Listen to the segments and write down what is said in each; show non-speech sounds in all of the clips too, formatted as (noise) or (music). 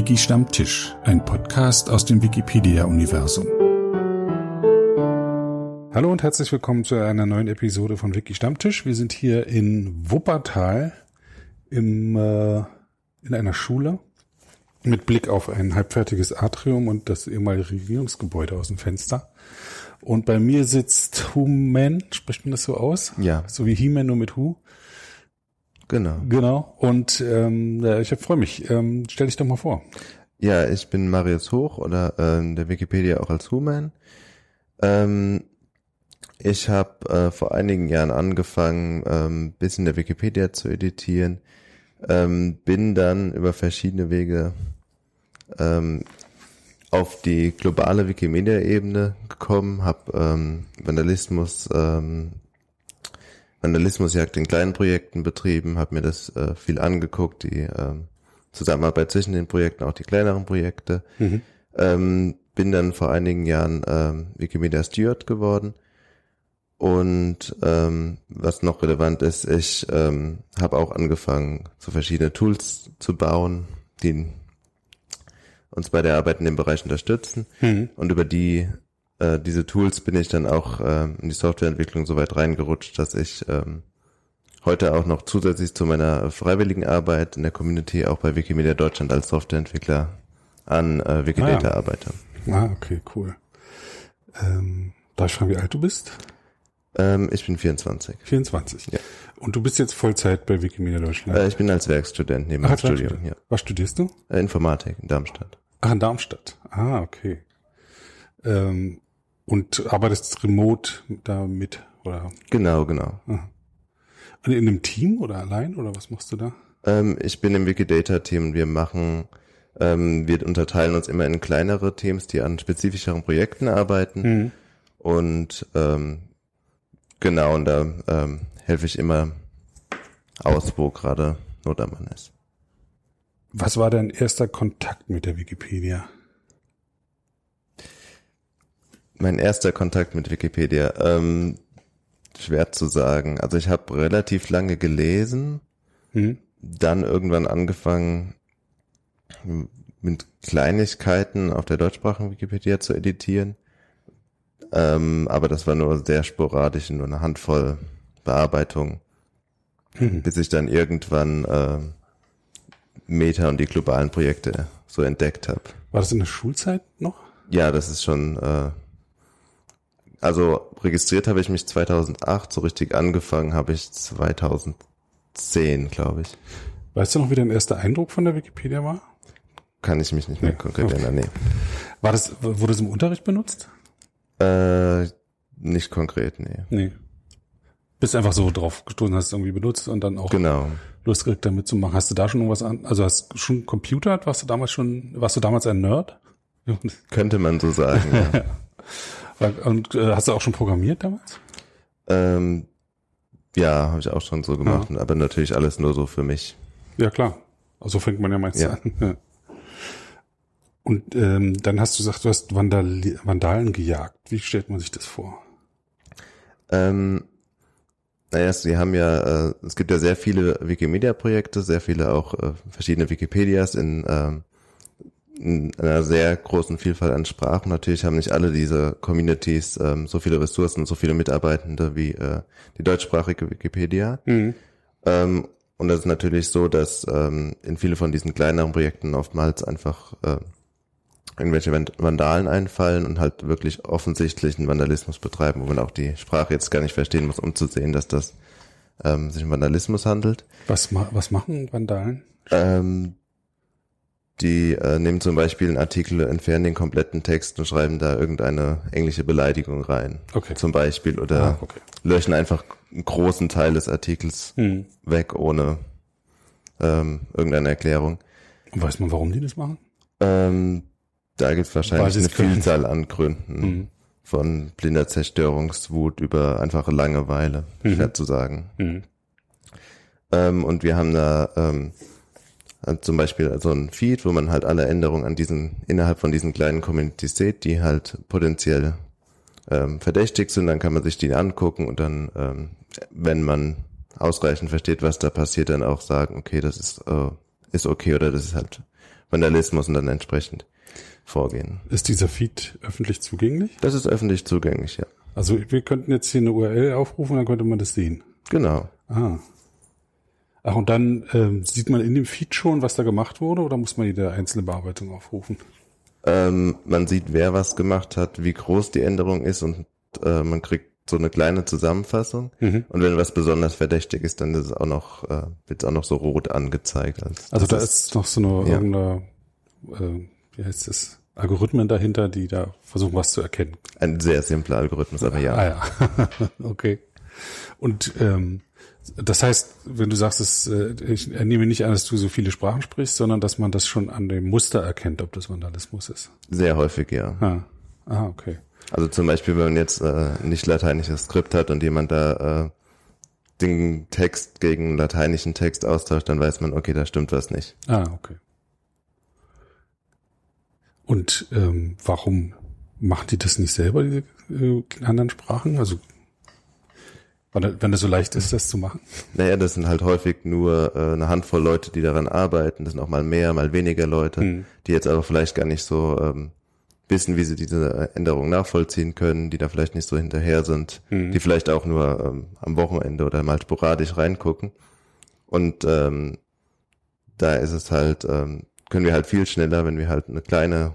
Wiki Stammtisch, ein Podcast aus dem Wikipedia-Universum. Hallo und herzlich willkommen zu einer neuen Episode von Wiki Stammtisch. Wir sind hier in Wuppertal im, äh, in einer Schule mit Blick auf ein halbfertiges Atrium und das ehemalige Regierungsgebäude aus dem Fenster. Und bei mir sitzt Human, spricht man das so aus? Ja. So wie He-Man, nur mit Hu. Genau. Genau. Und ähm, ich freue mich. Ähm, stell dich doch mal vor. Ja, ich bin Marius Hoch oder äh, der Wikipedia auch als Human. Ähm, ich habe äh, vor einigen Jahren angefangen, ähm, bisschen der Wikipedia zu editieren. Ähm, bin dann über verschiedene Wege ähm, auf die globale Wikimedia-Ebene gekommen, habe ähm, Vandalismus ähm, Vandalismusjagd in kleinen Projekten betrieben, habe mir das äh, viel angeguckt, die ähm, Zusammenarbeit zwischen den Projekten, auch die kleineren Projekte. Mhm. Ähm, bin dann vor einigen Jahren ähm, Wikimedia Steward geworden. Und ähm, was noch relevant ist, ich ähm, habe auch angefangen, so verschiedene Tools zu bauen, die uns bei der Arbeit in dem Bereich unterstützen. Mhm. Und über die äh, diese Tools bin ich dann auch äh, in die Softwareentwicklung so weit reingerutscht, dass ich ähm, heute auch noch zusätzlich zu meiner freiwilligen Arbeit in der Community auch bei Wikimedia Deutschland als Softwareentwickler an äh, Wikidata ah, arbeite. Ah, okay, cool. Ähm, darf ich fragen, wie alt du bist? Ähm, ich bin 24. 24? Ja. Und du bist jetzt Vollzeit bei Wikimedia Deutschland? Äh, ich bin als Werkstudent neben Ach, dem Studium. Ja. Was studierst du? Äh, Informatik in Darmstadt. Ach, in Darmstadt. Ah, okay. Ähm, und arbeitest remote damit, oder? Genau, genau. Aha. In einem Team oder allein, oder was machst du da? Ähm, ich bin im Wikidata-Team. Wir machen, ähm, wir unterteilen uns immer in kleinere Teams, die an spezifischeren Projekten arbeiten. Mhm. Und ähm, genau, und da ähm, helfe ich immer aus, wo gerade Not am Mann ist. Was war dein erster Kontakt mit der Wikipedia? Mein erster Kontakt mit Wikipedia, ähm, schwer zu sagen. Also ich habe relativ lange gelesen, mhm. dann irgendwann angefangen mit Kleinigkeiten auf der deutschsprachigen Wikipedia zu editieren. Ähm, aber das war nur sehr sporadisch, nur eine Handvoll Bearbeitung, mhm. bis ich dann irgendwann äh, Meta und die globalen Projekte so entdeckt habe. War das in der Schulzeit noch? Ja, das ist schon äh, also registriert habe ich mich 2008, so richtig angefangen habe ich 2010, glaube ich. Weißt du noch, wie dein erster Eindruck von der Wikipedia war? Kann ich mich nicht mehr nee. konkret okay. erinnern, nee. War das, wurde das im Unterricht benutzt? Äh, nicht konkret, nee. Nee. Bist einfach so drauf gestoßen, hast es irgendwie benutzt und dann auch genau. Lust gekriegt, damit zu machen. Hast du da schon irgendwas an? Also hast du schon Computer? Warst du damals schon, warst du damals ein Nerd? Könnte man so sagen, ja. (laughs) Und äh, hast du auch schon programmiert damals? Ähm, ja, habe ich auch schon so gemacht, ja. aber natürlich alles nur so für mich. Ja, klar. Also fängt man ja meistens ja. an. Ja. Und ähm, dann hast du gesagt, du hast Vandal Vandalen gejagt. Wie stellt man sich das vor? Ähm, naja, sie haben ja, äh, es gibt ja sehr viele Wikimedia-Projekte, sehr viele auch äh, verschiedene Wikipedias in ähm, in einer sehr großen Vielfalt an Sprachen. Natürlich haben nicht alle diese Communities ähm, so viele Ressourcen, so viele Mitarbeitende wie äh, die deutschsprachige Wikipedia. Mhm. Ähm, und das ist natürlich so, dass ähm, in viele von diesen kleineren Projekten oftmals einfach äh, irgendwelche Vandalen einfallen und halt wirklich offensichtlichen Vandalismus betreiben, wo man auch die Sprache jetzt gar nicht verstehen muss, um zu sehen, dass das ähm, sich um Vandalismus handelt. Was, ma was machen Vandalen? Ähm, die äh, nehmen zum Beispiel einen Artikel, entfernen den kompletten Text und schreiben da irgendeine englische Beleidigung rein. Okay. Zum Beispiel. Oder ah, okay. löschen einfach einen großen Teil des Artikels hm. weg, ohne ähm, irgendeine Erklärung. Und weiß man, warum die das machen? Ähm, da gibt es wahrscheinlich eine Vielzahl an Gründen. Hm. Von blinder Zerstörungswut über einfache Langeweile, mhm. schwer zu sagen. Mhm. Ähm, und wir haben da ähm, also zum Beispiel so ein Feed, wo man halt alle Änderungen an diesen, innerhalb von diesen kleinen Communities sieht, die halt potenziell ähm, verdächtig sind, dann kann man sich die angucken und dann, ähm, wenn man ausreichend versteht, was da passiert, dann auch sagen, okay, das ist, äh, ist okay oder das ist halt Vandalismus und dann entsprechend vorgehen. Ist dieser Feed öffentlich zugänglich? Das ist öffentlich zugänglich, ja. Also wir könnten jetzt hier eine URL aufrufen, dann könnte man das sehen. Genau. Ah. Ach, und dann ähm, sieht man in dem Feed schon, was da gemacht wurde, oder muss man jede einzelne Bearbeitung aufrufen? Ähm, man sieht, wer was gemacht hat, wie groß die Änderung ist und äh, man kriegt so eine kleine Zusammenfassung. Mhm. Und wenn was besonders verdächtig ist, dann ist es auch noch, äh, wird es auch noch so rot angezeigt. Als, Also da das ist noch so eine Ja. irgendeine, äh, wie heißt das, Algorithmen dahinter, die da versuchen, was zu erkennen. ein sehr simpler Algorithmus, aber ja. Ah ja, (laughs) okay. Und ähm, das heißt, wenn du sagst, dass, äh, ich nehme nicht an, dass du so viele Sprachen sprichst, sondern dass man das schon an dem Muster erkennt, ob das Vandalismus ist. Sehr häufig, ja. Ah, ah okay. Also zum Beispiel, wenn man jetzt äh, nicht lateinisches Skript hat und jemand da äh, den Text gegen lateinischen Text austauscht, dann weiß man, okay, da stimmt was nicht. Ah, okay. Und ähm, warum machen die das nicht selber, diese äh, anderen Sprachen? Also wenn, es so leicht ist, das zu machen? Naja, das sind halt häufig nur äh, eine Handvoll Leute, die daran arbeiten. Das sind auch mal mehr, mal weniger Leute, Hm. die jetzt aber vielleicht gar nicht so ähm, wissen, wie sie diese Änderung nachvollziehen können, die da vielleicht nicht so hinterher sind, Hm. die vielleicht auch nur ähm, am Wochenende oder mal sporadisch reingucken. Und ähm, da ist es halt, ähm, können wir halt viel schneller, wenn wir halt eine kleine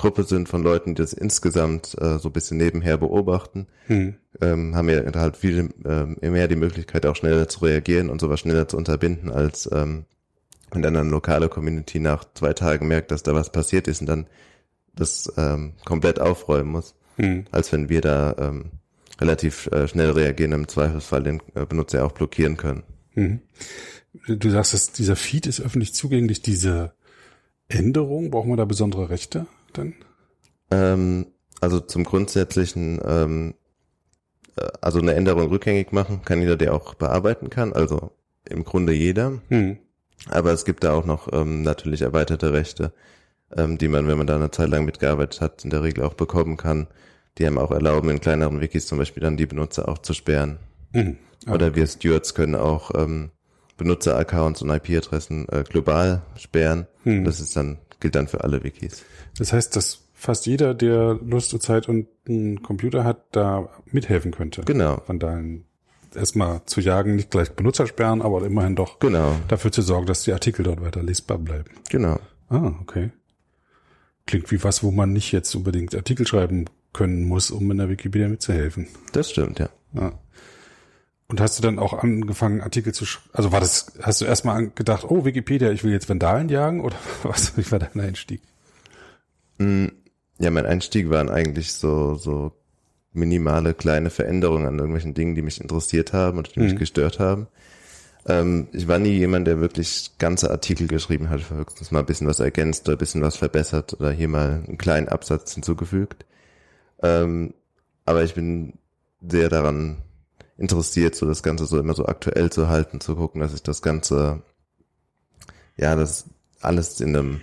Gruppe sind von Leuten, die das insgesamt äh, so ein bisschen nebenher beobachten, Hm. ähm, haben wir halt viel ähm, mehr die Möglichkeit, auch schneller zu reagieren und sowas schneller zu unterbinden, als ähm, wenn dann eine lokale Community nach zwei Tagen merkt, dass da was passiert ist und dann das ähm, komplett aufräumen muss, Hm. als wenn wir da ähm, relativ äh, schnell reagieren, im Zweifelsfall den äh, Benutzer auch blockieren können. Mhm. Du sagst, dass dieser Feed ist öffentlich zugänglich. Diese Änderung, brauchen wir da besondere Rechte dann? Ähm, also zum grundsätzlichen, ähm, äh, also eine Änderung rückgängig machen kann jeder, der auch bearbeiten kann, also im Grunde jeder. Hm. Aber es gibt da auch noch ähm, natürlich erweiterte Rechte, ähm, die man, wenn man da eine Zeit lang mitgearbeitet hat, in der Regel auch bekommen kann. Die einem auch erlauben, in kleineren Wikis zum Beispiel dann die Benutzer auch zu sperren. Hm. Ah, Oder wir Stewards können auch ähm, Benutzeraccounts und IP-Adressen äh, global sperren. Hm. Das ist dann, gilt dann für alle Wikis. Das heißt, dass fast jeder, der Lust und Zeit und einen Computer hat, da mithelfen könnte. Genau, Vandalen erstmal zu jagen, nicht gleich Benutzer sperren, aber immerhin doch genau, dafür zu sorgen, dass die Artikel dort weiter lesbar bleiben. genau. Ah, okay. Klingt wie was, wo man nicht jetzt unbedingt Artikel schreiben können muss, um in der Wikipedia mitzuhelfen. Das stimmt, ja. Ja. Und hast du dann auch angefangen, Artikel zu schreiben? Also war das, hast du erstmal gedacht, oh, Wikipedia, ich will jetzt Vandalen jagen? Oder (laughs) was, wie war dein Einstieg? Mm, Ja, mein Einstieg waren eigentlich so, so minimale kleine Veränderungen an irgendwelchen Dingen, die mich interessiert haben und die mich Mhm. gestört haben. Ähm, ich war nie jemand, der wirklich ganze Artikel geschrieben hat, höchstens mal ein bisschen was ergänzt oder ein bisschen was verbessert oder hier mal einen kleinen Absatz hinzugefügt. Ähm, aber ich bin sehr daran interessiert, so das Ganze so immer so aktuell zu halten, zu gucken, dass ich das Ganze, ja, dass alles in einem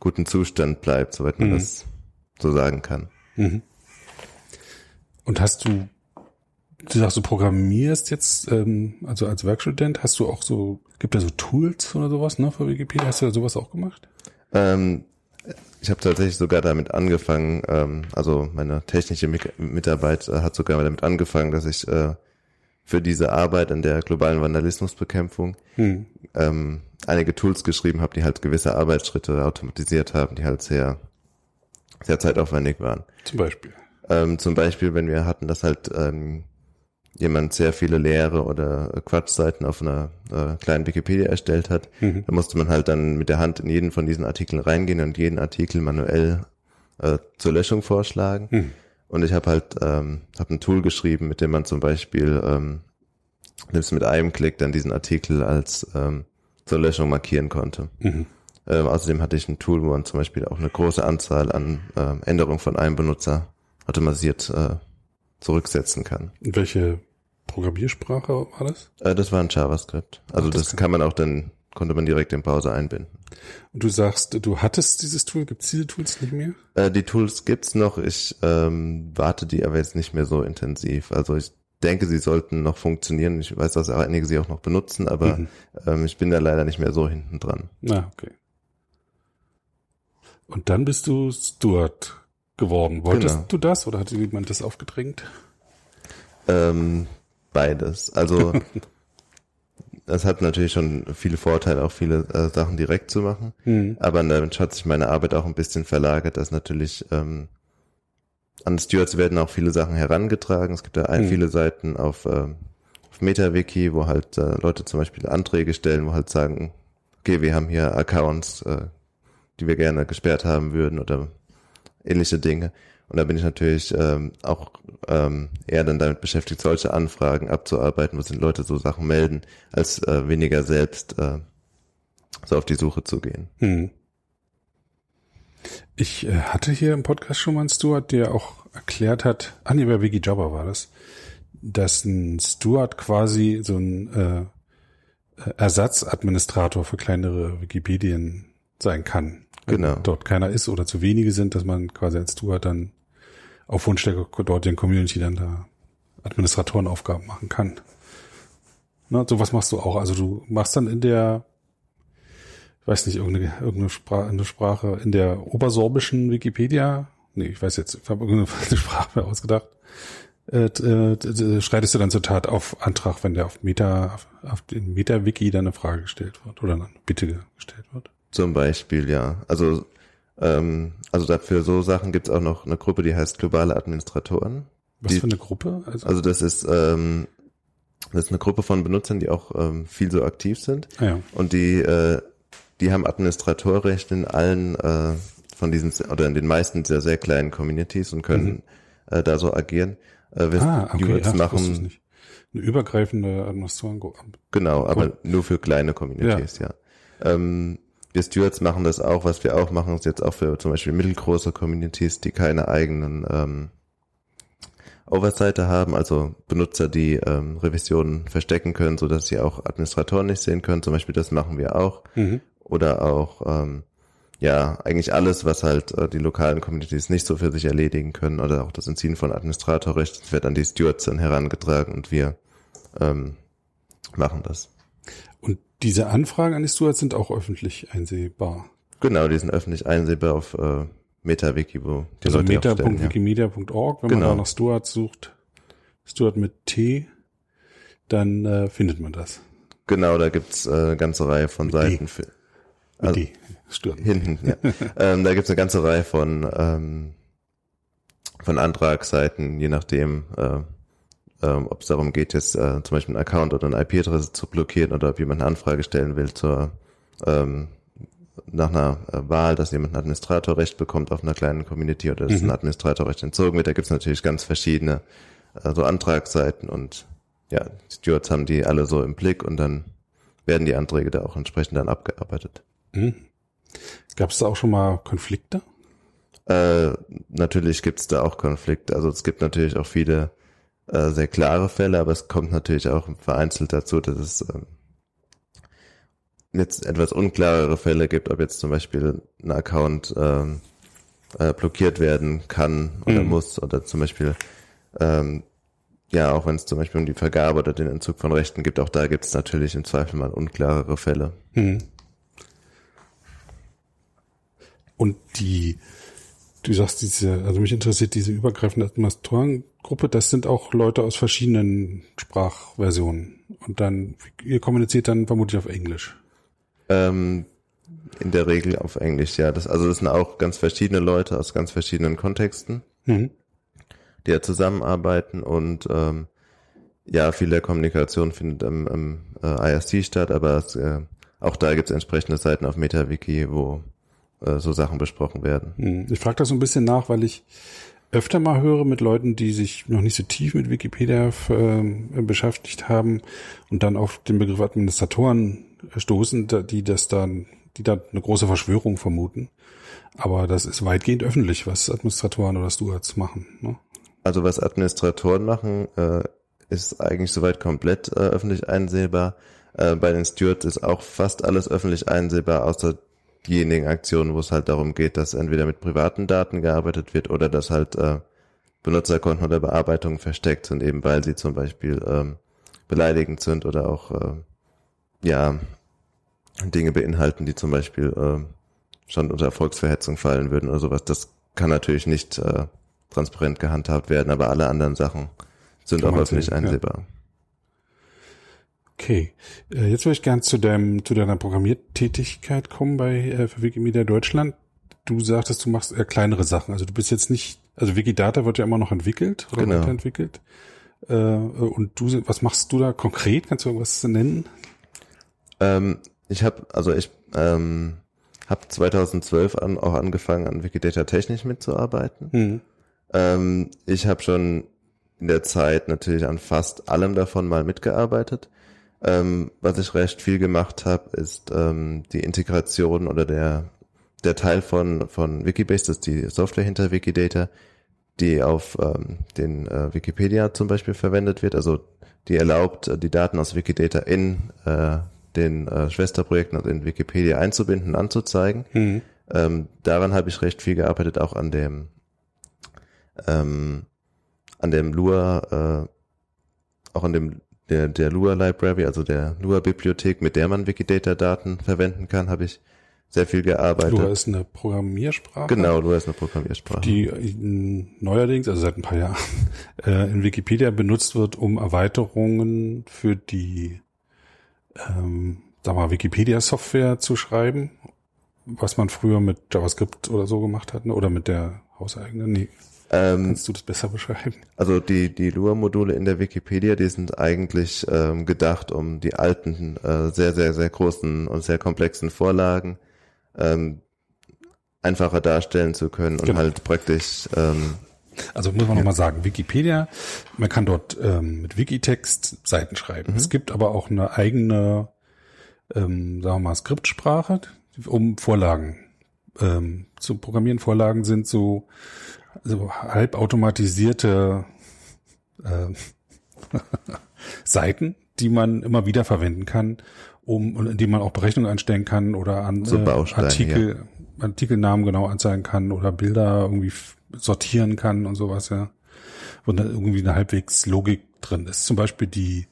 guten Zustand bleibt, soweit man Mhm. das so sagen kann. Mhm. Und hast du, du sagst, du programmierst jetzt, ähm, also als Werkstudent, hast du auch so, gibt da so Tools oder sowas, ne, für Wikipedia? Hast du da sowas auch gemacht? Ähm, ich habe tatsächlich sogar damit angefangen, ähm, also meine technische Mi- Mitarbeit äh, hat sogar damit angefangen, dass ich äh, für diese Arbeit an der globalen Vandalismusbekämpfung Hm. ähm, einige Tools geschrieben habe, die halt gewisse Arbeitsschritte automatisiert haben, die halt sehr, sehr zeitaufwendig waren. Zum Beispiel. Ähm, zum Beispiel, wenn wir hatten, dass halt ähm, jemand sehr viele leere oder äh, Quatschseiten auf einer äh, kleinen Wikipedia erstellt hat, Mhm. da musste man halt dann mit der Hand in jeden von diesen Artikeln reingehen und jeden Artikel manuell äh, zur Löschung vorschlagen. Mhm. Und ich habe halt ähm, hab ein Tool geschrieben, mit dem man zum Beispiel ähm, selbst mit einem Klick dann diesen Artikel als ähm, zur Löschung markieren konnte. Mhm. Ähm, außerdem hatte ich ein Tool, wo man zum Beispiel auch eine große Anzahl an ähm, Änderungen von einem Benutzer automatisiert äh, zurücksetzen kann. Welche Programmiersprache war das? Äh, das war ein JavaScript. Also Ach, das das, kann- kann man auch dann, konnte man direkt im Browser einbinden. Und du sagst, du hattest dieses Tool, gibt es diese Tools nicht mehr? Äh, die Tools gibt's noch, ich ähm, warte die aber jetzt nicht mehr so intensiv. Also ich denke, sie sollten noch funktionieren. Ich weiß, dass einige sie auch noch benutzen, aber Mhm. ähm, ich bin da leider nicht mehr so hinten dran. Na, okay. Und dann bist du Steward geworden. Wolltest Genau. du das oder hat dir jemand das aufgedrängt? Ähm, beides. Also (laughs) es hat natürlich schon viele Vorteile, auch viele äh, Sachen direkt zu machen. Hm. Aber damit hat sich meine Arbeit auch ein bisschen verlagert, dass natürlich ähm, an Stewards werden auch viele Sachen herangetragen. Es gibt ja Mhm. viele Seiten auf, ähm, auf MetaWiki, wo halt äh, Leute zum Beispiel Anträge stellen, wo halt sagen, okay, wir haben hier Accounts, äh, die wir gerne gesperrt haben würden oder ähnliche Dinge. Und da bin ich natürlich ähm, auch ähm, eher dann damit beschäftigt, solche Anfragen abzuarbeiten, wo sind Leute so Sachen melden, als äh, weniger selbst äh, so auf die Suche zu gehen. Hm. Ich äh, hatte hier im Podcast schon mal einen Steward, der auch erklärt hat, ah nee, bei Wikijobber war das, dass ein Steward quasi so ein äh, Ersatzadministrator für kleinere Wikipedien sein kann. Genau. dort keiner ist oder zu wenige sind, dass man quasi als Steward dann auf Wunsch der dortigen Community dann da Administratorenaufgaben machen kann. Na, sowas machst du auch. Also du machst dann in der ich weiß nicht, irgendeine, irgendeine Sprache, eine Sprache in der obersorbischen Wikipedia, nee, ich weiß jetzt, ich habe irgendeine (laughs) Sprache ausgedacht, äh, äh, schreitest du dann zur Tat auf Antrag, wenn der auf Meta, auf, auf den Meta-Wiki dann eine Frage gestellt wird oder eine Bitte gestellt wird. Zum Beispiel, ja. Also, ähm, also dafür so Sachen gibt's auch noch eine Gruppe, die heißt Globale Administratoren. Was Die- für eine Gruppe? Also, Also das ist, ähm, das ist eine Gruppe von Benutzern, die auch ähm, viel so aktiv sind. ah ja. Und die, äh, die haben Administratorrecht in allen äh, von diesen, oder in den meisten dieser sehr kleinen Communities und können äh, da so agieren. Äh, wir Ah, okay, ja, es machen, nicht. Eine übergreifende Administratoren. genau, aber nur für kleine Communities, ja. Ähm, wir Stewards machen das auch, was wir auch machen, ist jetzt auch für zum Beispiel mittelgroße Communities, die keine eigenen ähm, Oversighter haben, also Benutzer, die ähm, Revisionen verstecken können, so dass sie auch Administratoren nicht sehen können. Zum Beispiel das machen wir auch. Mhm. Oder auch ähm, ja eigentlich alles, was halt äh, die lokalen Communities nicht so für sich erledigen können oder auch das Entziehen von Administratorrecht, wird an die Stewards dann herangetragen und wir ähm, machen das. Und diese Anfragen an die Stewards sind auch öffentlich einsehbar. Genau, die sind öffentlich einsehbar auf äh, MetaWiki, wo die Also Leute meta.wikimedia.org, wenn man Genau. da nach Stuart sucht, Stuart mit T, dann äh, findet man das. Genau, da gibt's äh, eine ganze Reihe von Mit Seiten für Mit Also- D. Stuart. hinten, ja. (laughs) ähm, da gibt's eine ganze Reihe von ähm, von Antragsseiten, je nachdem, äh, ähm, ob es darum geht, jetzt äh, zum Beispiel einen Account oder eine IP-Adresse zu blockieren oder ob jemand eine Anfrage stellen will zur ähm, nach einer äh, Wahl, dass jemand ein Administratorrecht bekommt auf einer kleinen Community oder dass Mhm. ein Administratorrecht entzogen wird. Da gibt's natürlich ganz verschiedene äh, so Antragsseiten und ja, die Stewards haben die alle so im Blick und dann werden die Anträge da auch entsprechend dann abgearbeitet. Mhm. Gab es da auch schon mal Konflikte? Äh, natürlich gibt's da auch Konflikte. Also es gibt natürlich auch viele äh, sehr klare Fälle, aber es kommt natürlich auch vereinzelt dazu, dass es ähm, jetzt etwas unklarere Fälle gibt, ob jetzt zum Beispiel ein Account ähm, äh, blockiert werden kann oder Mhm. muss oder zum Beispiel ähm, ja, auch wenn es zum Beispiel um die Vergabe oder den Entzug von Rechten gibt, auch da gibt's natürlich im Zweifel mal unklarere Fälle. Mhm. Und die, du sagst diese, also mich interessiert diese übergreifende Administratorengruppe, das sind auch Leute aus verschiedenen Sprachversionen. Und dann, ihr kommuniziert dann vermutlich auf Englisch. Ähm, in der Regel auf Englisch, ja. Das, also das sind auch ganz verschiedene Leute aus ganz verschiedenen Kontexten, Mhm. die ja zusammenarbeiten und ähm, ja, viel der Kommunikation findet im, im äh, IRC statt, aber es, äh, auch da gibt es entsprechende Seiten auf MetaWiki, wo äh, so Sachen besprochen werden. Hm. Ich frage das so ein bisschen nach, weil ich öfter mal höre mit Leuten, die sich noch nicht so tief mit Wikipedia äh, beschäftigt haben und dann auf den Begriff Administratoren stoßen, die das dann, die da eine große Verschwörung vermuten. Aber das ist weitgehend öffentlich, was Administratoren oder Stewards machen. Ne? Also was Administratoren machen, äh, ist eigentlich soweit komplett äh, öffentlich einsehbar. Äh, bei den Stewards ist auch fast alles öffentlich einsehbar, außer diejenigen Aktionen, wo es halt darum geht, dass entweder mit privaten Daten gearbeitet wird oder dass halt äh, Benutzerkonten oder Bearbeitungen versteckt sind, eben weil sie zum Beispiel ähm, beleidigend sind oder auch äh, ja Dinge beinhalten, die zum Beispiel äh, schon unter Volksverhetzung fallen würden oder sowas. Das kann natürlich nicht äh, transparent gehandhabt werden, aber alle anderen Sachen sind auch öffentlich sehen, ja. Okay, äh, jetzt würde ich gern zu deinem zu deiner Programmiertätigkeit kommen bei äh, für Wikimedia Deutschland. Du sagtest, du machst eher kleinere Sachen. Also du bist jetzt nicht, also Wikidata wird ja immer noch entwickelt oder Genau. weiterentwickelt. Äh, und du, was machst du da konkret? Kannst du irgendwas nennen? Ähm, ich habe, also ich ähm, habe 2012 an, auch angefangen, an Wikidata technisch mitzuarbeiten. Hm. Ähm, ich habe schon in der Zeit natürlich an fast allem davon mal mitgearbeitet. Ähm, was ich recht viel gemacht habe, ist ähm, die Integration oder der der Teil von von Wikibase, das ist die Software hinter Wikidata, die auf ähm, den äh, Wikipedia zum Beispiel verwendet wird. Also die erlaubt, äh, die Daten aus Wikidata in äh, den äh, Schwesterprojekten, also in Wikipedia einzubinden, anzuzeigen. Hm. Ähm, daran habe ich recht viel gearbeitet, auch an dem ähm, an dem Lua, äh, auch an dem der, der Lua Library, also der Lua Bibliothek, mit der man Wikidata-Daten verwenden kann, habe ich sehr viel gearbeitet. Lua ist eine Programmiersprache. genau, Lua ist eine Programmiersprache. die äh, neuerdings, also seit ein paar Jahren, (laughs) äh, in Wikipedia benutzt wird, um Erweiterungen für die, ähm, sag mal, Wikipedia-Software zu schreiben, was man früher mit JavaScript oder so gemacht hat, ne? oder mit der hauseigenen. Nee, ähm, kannst du das besser beschreiben? also die, die Lua-Module in der Wikipedia, die sind eigentlich ähm, gedacht, um die alten, äh, sehr, sehr, sehr großen und sehr komplexen Vorlagen ähm, einfacher darstellen zu können und Genau. halt praktisch ähm, Also muss man noch nochmal sagen, Wikipedia, man kann dort ähm, mit Wikitext Seiten schreiben. Es gibt aber auch eine eigene, ähm, sagen wir mal, Skriptsprache, um Vorlagen ähm, zu programmieren. Vorlagen sind so, so halbautomatisierte äh, (laughs) Seiten, die man immer wieder verwenden kann, um die man auch Berechnungen einstellen kann oder an So äh, Artikel, Artikelnamen genau anzeigen kann oder Bilder irgendwie sortieren kann und sowas, ja. Wo da irgendwie eine halbwegs Logik drin ist. Zum Beispiel die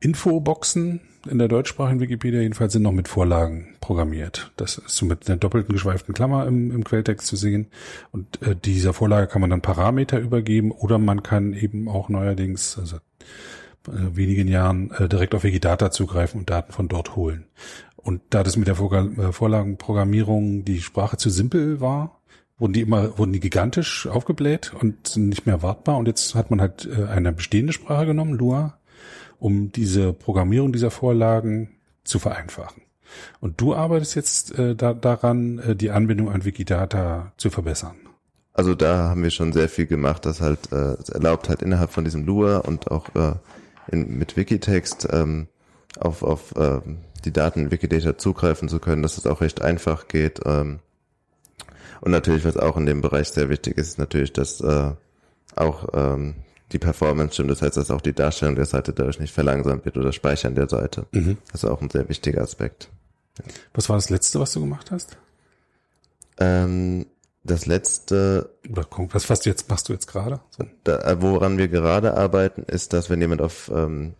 Infoboxen in der deutschsprachigen Wikipedia jedenfalls sind noch mit Vorlagen programmiert. Das ist so mit einer doppelten geschweiften Klammer im, im Quelltext zu sehen. Und äh, dieser Vorlage kann man dann Parameter übergeben oder man kann eben auch neuerdings, also äh, wenigen Jahren äh, direkt auf Wikidata zugreifen und Daten von dort holen. Und da das mit der äh, Vorlagenprogrammierung die Sprache zu simpel war, wurden die immer, wurden die gigantisch aufgebläht und sind nicht mehr wartbar. Und jetzt hat man halt äh, eine bestehende Sprache genommen, Lua, um diese Programmierung dieser Vorlagen zu vereinfachen. Und du arbeitest jetzt äh, da, daran, äh, die Anbindung an Wikidata zu verbessern. Also da haben wir schon sehr viel gemacht, das halt äh, es erlaubt halt innerhalb von diesem Lua und auch äh, in, mit Wikitext ähm, auf, auf ähm, die Daten in Wikidata zugreifen zu können, dass es auch recht einfach geht. Ähm, und natürlich, was auch in dem Bereich sehr wichtig ist, ist natürlich, dass äh, auch ähm, die Performance stimmt. Das heißt, dass auch die Darstellung der Seite dadurch nicht verlangsamt wird oder Speichern der Seite. Das ist auch ein sehr wichtiger Aspekt. Was war das Letzte, was du gemacht hast? Ähm, das letzte was, was du jetzt machst du jetzt gerade? Da, äh, woran wir gerade arbeiten, ist, dass wenn jemand auf, ähm,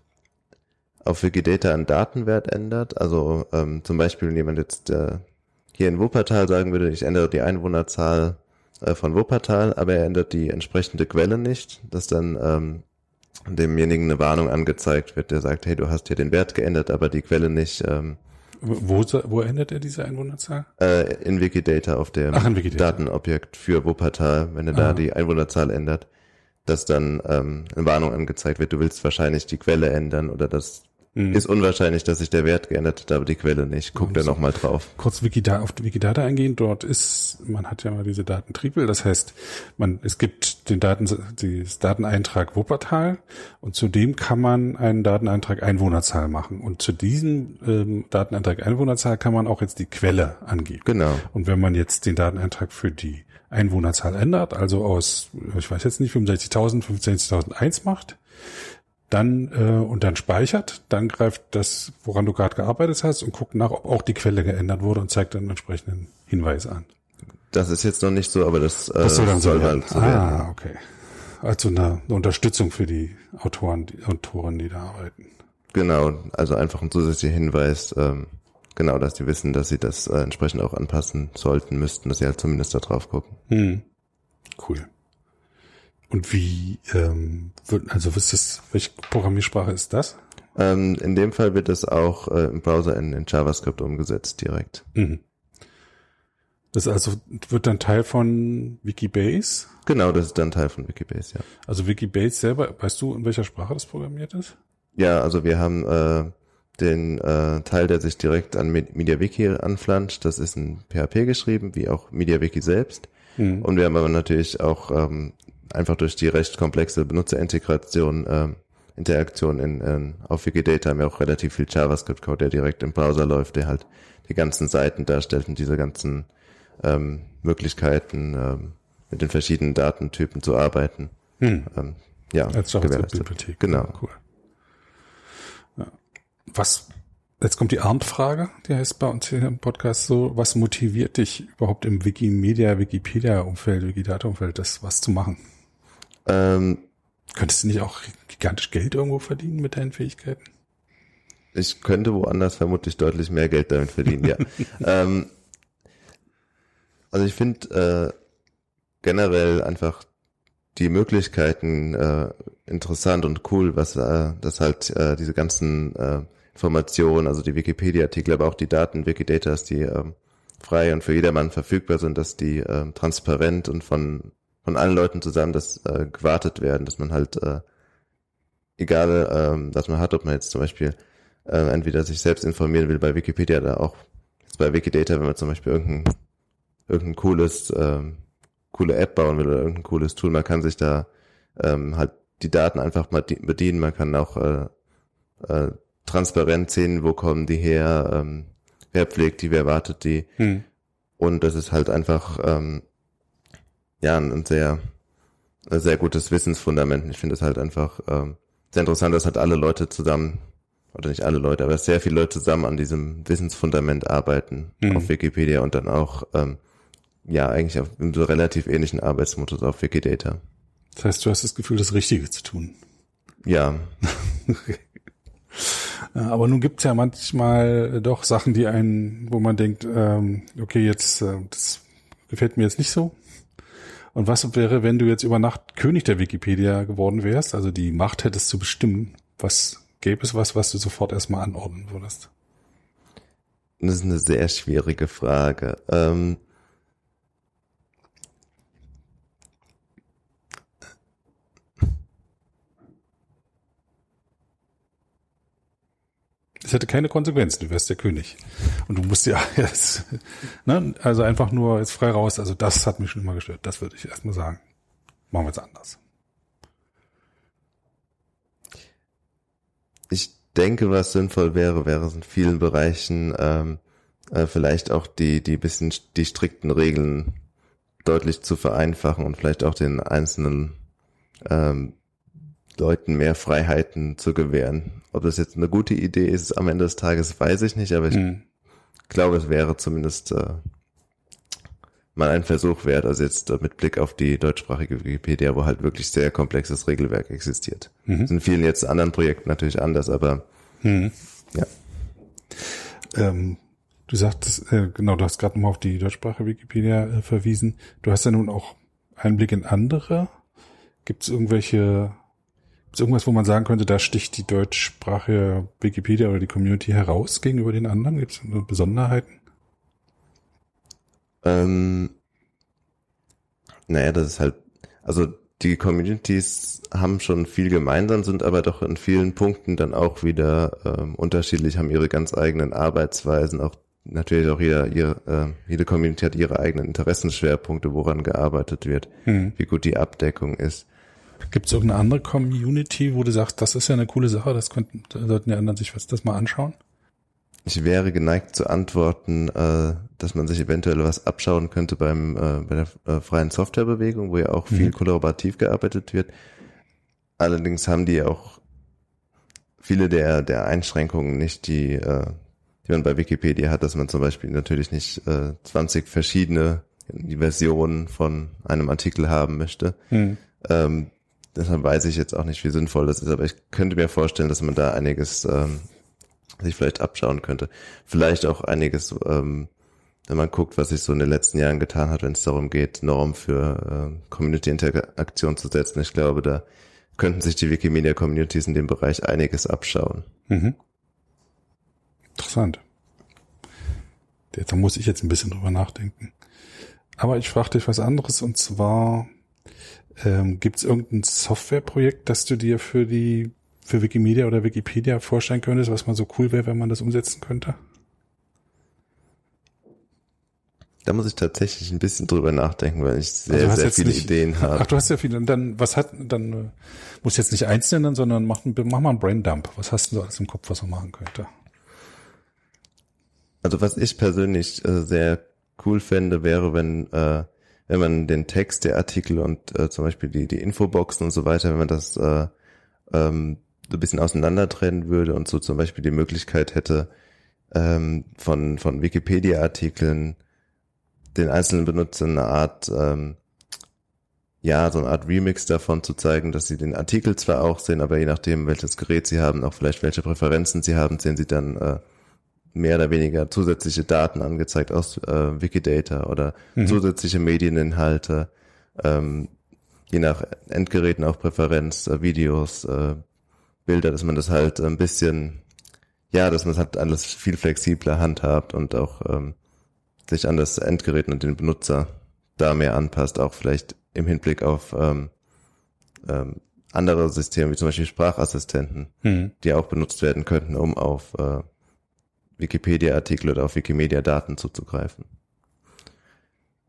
auf Wikidata einen Datenwert ändert, also ähm, zum Beispiel wenn jemand jetzt äh, hier in Wuppertal sagen würde, ich ändere die Einwohnerzahl äh, von Wuppertal, aber er ändert die entsprechende Quelle nicht, dass dann ähm, demjenigen eine Warnung angezeigt wird, der sagt, hey, du hast hier den Wert geändert, aber die Quelle nicht ähm, Wo, wo ändert er diese Einwohnerzahl? äh, in Wikidata auf dem Ach. Datenobjekt für Wuppertal, wenn er Ah. da die Einwohnerzahl ändert, dass dann ähm, eine Warnung angezeigt wird, du willst wahrscheinlich die Quelle ändern oder das Mhm. ist unwahrscheinlich, dass sich der Wert geändert hat, aber die Quelle nicht. Guck da nochmal drauf. Kurz Wikidata, auf Wikidata eingehen. Dort ist, man hat ja mal diese Datentriebel. Das heißt, man, es gibt den Daten, das Dateneintrag Wuppertal und zudem kann man einen Dateneintrag Einwohnerzahl machen. Und zu diesem ähm, Dateneintrag Einwohnerzahl kann man auch jetzt die Quelle angeben. Genau. Und wenn man jetzt den Dateneintrag für die Einwohnerzahl ändert, also aus, ich weiß jetzt nicht, 65.000, 65.001 macht, dann äh, und dann speichert, dann greift das, woran du gerade gearbeitet hast, und guckt nach, ob auch die Quelle geändert wurde und zeigt dann einen entsprechenden Hinweis an. Das ist jetzt noch nicht so, aber das, äh, Das soll dann so werden. halt so werden. ah, okay. Also eine, eine Unterstützung für die Autoren, die Autoren, die da arbeiten. Genau, also einfach ein zusätzlicher Hinweis, ähm, genau, dass die wissen, dass sie das äh, entsprechend auch anpassen sollten, müssten, dass sie halt zumindest da drauf gucken. Hm. Cool. Und wie, ähm, wird, also was ist das, welche Programmiersprache ist das? Ähm, in dem Fall wird es auch äh, im Browser in, in JavaScript umgesetzt direkt. Mhm. Das also wird dann Teil von Wikibase? Genau, das ist dann Teil von Wikibase, ja. Also Wikibase selber, weißt du, in welcher Sprache das programmiert ist? Ja, also wir haben äh, den äh, Teil, der sich direkt an MediaWiki anflanscht. Das ist in PHP geschrieben, wie auch MediaWiki selbst. Mhm. Und wir haben aber natürlich auch ähm, einfach durch die recht komplexe Benutzerintegration äh, Interaktion in, in auf Wikidata haben wir auch relativ viel JavaScript-Code, der direkt im Browser läuft, der halt die ganzen Seiten darstellt und diese ganzen ähm, Möglichkeiten ähm, mit den verschiedenen Datentypen zu arbeiten. Hm. Ähm, ja, als JavaScript-Bibliothek. Genau. Cool. Ja. Was, jetzt kommt die Arndt-Frage, die heißt bei uns hier im Podcast so, was motiviert dich überhaupt im Wikimedia, Wikipedia-Umfeld, Wikidata-Umfeld, das was zu machen? Ähm, Könntest du nicht auch gigantisch Geld irgendwo verdienen mit deinen Fähigkeiten? Ich könnte woanders vermutlich deutlich mehr Geld damit verdienen, ja. (laughs) ähm, also ich finde äh, generell einfach die Möglichkeiten äh, interessant und cool, was äh, das halt äh, diese ganzen äh, Informationen, also die Wikipedia-Artikel, aber auch die Daten, Wikidatas, die äh, frei und für jedermann verfügbar sind, dass die äh, transparent und von von allen Leuten zusammen, dass äh, gewartet werden, dass man halt äh, egal, ähm, was man hat, ob man jetzt zum Beispiel äh, entweder sich selbst informieren will bei Wikipedia oder auch jetzt bei Wikidata, wenn man zum Beispiel irgendein irgendein cooles, ähm, coole App bauen will oder irgendein cooles Tool, man kann sich da ähm, halt die Daten einfach mal bedienen, man kann auch äh, äh, transparent sehen, wo kommen die her, ähm, wer pflegt die, wer wartet die. Hm. Und das ist halt einfach ähm, ja ein sehr ein sehr gutes Wissensfundament. Ich finde es halt einfach ähm, sehr interessant, dass halt alle Leute zusammen oder nicht alle Leute, aber sehr viele Leute zusammen an diesem Wissensfundament arbeiten mhm. auf Wikipedia und dann auch ähm, ja, eigentlich auf einem so relativ ähnlichen Arbeitsmodus auf Wikidata. Das heißt, du hast das Gefühl, das Richtige zu tun. Ja. (laughs) Aber nun gibt's ja manchmal doch Sachen, die einen, wo man denkt, ähm, okay, jetzt, äh, das gefällt mir jetzt nicht so. Und was wäre, wenn du jetzt über Nacht König der Wikipedia geworden wärst, also die Macht hättest zu bestimmen? Was gäbe es was, was du sofort erstmal anordnen würdest? Das ist eine sehr schwierige Frage. Ähm Es hätte keine Konsequenzen, du wärst der König. Und du musst ja (laughs) jetzt, ne, also einfach nur jetzt frei raus, also das hat mich schon immer gestört, das würde ich erstmal sagen. Machen wir jetzt anders. Ich denke, was sinnvoll wäre, wäre es in vielen Bereichen ähm, äh, vielleicht auch die, die bisschen die strikten Regeln deutlich zu vereinfachen und vielleicht auch den einzelnen ähm, Leuten mehr Freiheiten zu gewähren. Ob das jetzt eine gute Idee ist, am Ende des Tages weiß ich nicht, aber ich mhm. glaube, es wäre zumindest äh, mal ein Versuch wert, also jetzt äh, mit Blick auf die deutschsprachige Wikipedia, wo halt wirklich sehr komplexes Regelwerk existiert. Mhm. Das in vielen jetzt anderen Projekten natürlich anders, aber mhm. ja. Ähm, du sagtest, äh, genau, du hast gerade nochmal auf die deutschsprachige Wikipedia äh, verwiesen. Du hast ja nun auch Einblick in andere. Gibt es irgendwelche irgendwas, wo man sagen könnte, da sticht die deutschsprachige Wikipedia oder die Community heraus gegenüber den anderen? Gibt es Besonderheiten? Ähm, naja, das ist halt, also die Communities haben schon viel gemeinsam, sind aber doch in vielen Punkten dann auch wieder ähm, unterschiedlich, haben ihre ganz eigenen Arbeitsweisen, auch natürlich auch jeder, ihre, äh, jede Community hat ihre eigenen Interessenschwerpunkte, woran gearbeitet wird, hm. wie gut die Abdeckung ist. Gibt es irgendeine andere Community, wo du sagst, das ist ja eine coole Sache, das könnten, da sollten die anderen sich was das mal anschauen? Ich wäre geneigt zu antworten, äh, dass man sich eventuell was abschauen könnte beim äh, bei der äh, freien Softwarebewegung, wo ja auch viel mhm. kollaborativ gearbeitet wird. Allerdings haben die auch viele der der Einschränkungen nicht, die äh, die man bei Wikipedia hat, dass man zum Beispiel natürlich nicht äh, 20 verschiedene Versionen von einem Artikel haben möchte. Mhm. Ähm, deshalb weiß ich jetzt auch nicht, wie sinnvoll das ist, aber ich könnte mir vorstellen, dass man da einiges ähm, sich vielleicht abschauen könnte. Vielleicht auch einiges, ähm, wenn man guckt, was sich so in den letzten Jahren getan hat, wenn es darum geht, Norm für äh, Community-Interaktion zu setzen. Ich glaube, da könnten sich die Wikimedia-Communities in dem Bereich einiges abschauen. Mhm. Interessant. Da muss ich jetzt ein bisschen drüber nachdenken. Aber ich frage dich was anderes und zwar ähm, gibt es irgendein Softwareprojekt, das du dir für die für Wikimedia oder Wikipedia vorstellen könntest, was mal so cool wäre, wenn man das umsetzen könnte? Da muss ich tatsächlich ein bisschen drüber nachdenken, weil ich sehr, also sehr viele nicht, Ideen habe. Ach, du hast ja viele. Und dann, was hat, dann äh, muss jetzt nicht eins nennen, sondern mach, mach mal einen Braindump. Was hast du so alles im Kopf, was man machen könnte? Also was ich persönlich äh, sehr cool fände, wäre, wenn, äh, wenn man den Text der Artikel und äh, zum Beispiel die, die Infoboxen und so weiter, wenn man das äh, ähm, so ein bisschen auseinander trennen würde und so zum Beispiel die Möglichkeit hätte, ähm, von, von Wikipedia-Artikeln den einzelnen Benutzern eine Art, ähm, ja, so eine Art Remix davon zu zeigen, dass sie den Artikel zwar auch sehen, aber je nachdem, welches Gerät sie haben, auch vielleicht welche Präferenzen sie haben, sehen sie dann äh, mehr oder weniger zusätzliche Daten angezeigt aus äh, Wikidata oder mhm. zusätzliche Medieninhalte, ähm, je nach Endgeräten auch Präferenz, äh, Videos, äh, Bilder, dass man das halt ein bisschen, ja, dass man es halt alles viel flexibler handhabt und auch ähm, sich an das Endgerät und den Benutzer da mehr anpasst, auch vielleicht im Hinblick auf ähm, ähm, andere Systeme, wie zum Beispiel Sprachassistenten, mhm. die auch benutzt werden könnten, um auf äh, Wikipedia-Artikel oder auf Wikimedia-Daten zuzugreifen.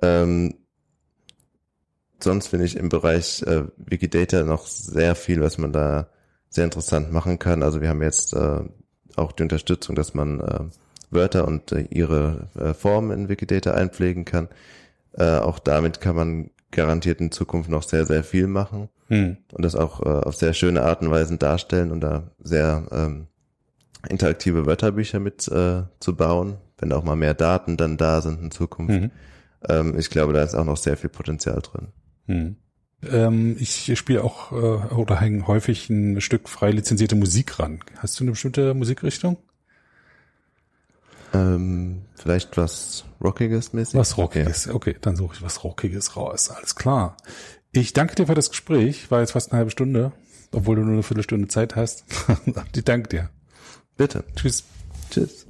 Ähm, sonst finde ich im Bereich äh, Wikidata noch sehr viel, was man da sehr interessant machen kann. Also wir haben jetzt äh, auch die Unterstützung, dass man äh, Wörter und äh, ihre äh, Formen in Wikidata einpflegen kann. Äh, auch damit kann man garantiert in Zukunft noch sehr, sehr viel machen hm. und das auch äh, auf sehr schöne Art und Weise darstellen und da sehr ähm, interaktive Wörterbücher mit äh, zu bauen, wenn auch mal mehr Daten dann da sind in Zukunft. Mhm. Ähm, ich glaube, da ist auch noch sehr viel Potenzial drin. Mhm. Ähm, ich spiele auch äh, oder hänge häufig ein Stück frei lizenzierte Musik ran. Hast du eine bestimmte Musikrichtung? Ähm, vielleicht was Rockiges mäßig? Was Rockiges, okay. okay, dann suche ich was Rockiges raus, alles klar. Ich danke dir für das Gespräch, war jetzt fast eine halbe Stunde, obwohl du nur eine Viertelstunde Zeit hast. (laughs) ich danke dir. Bitte. Tschüss. Tschüss.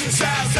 Russian size.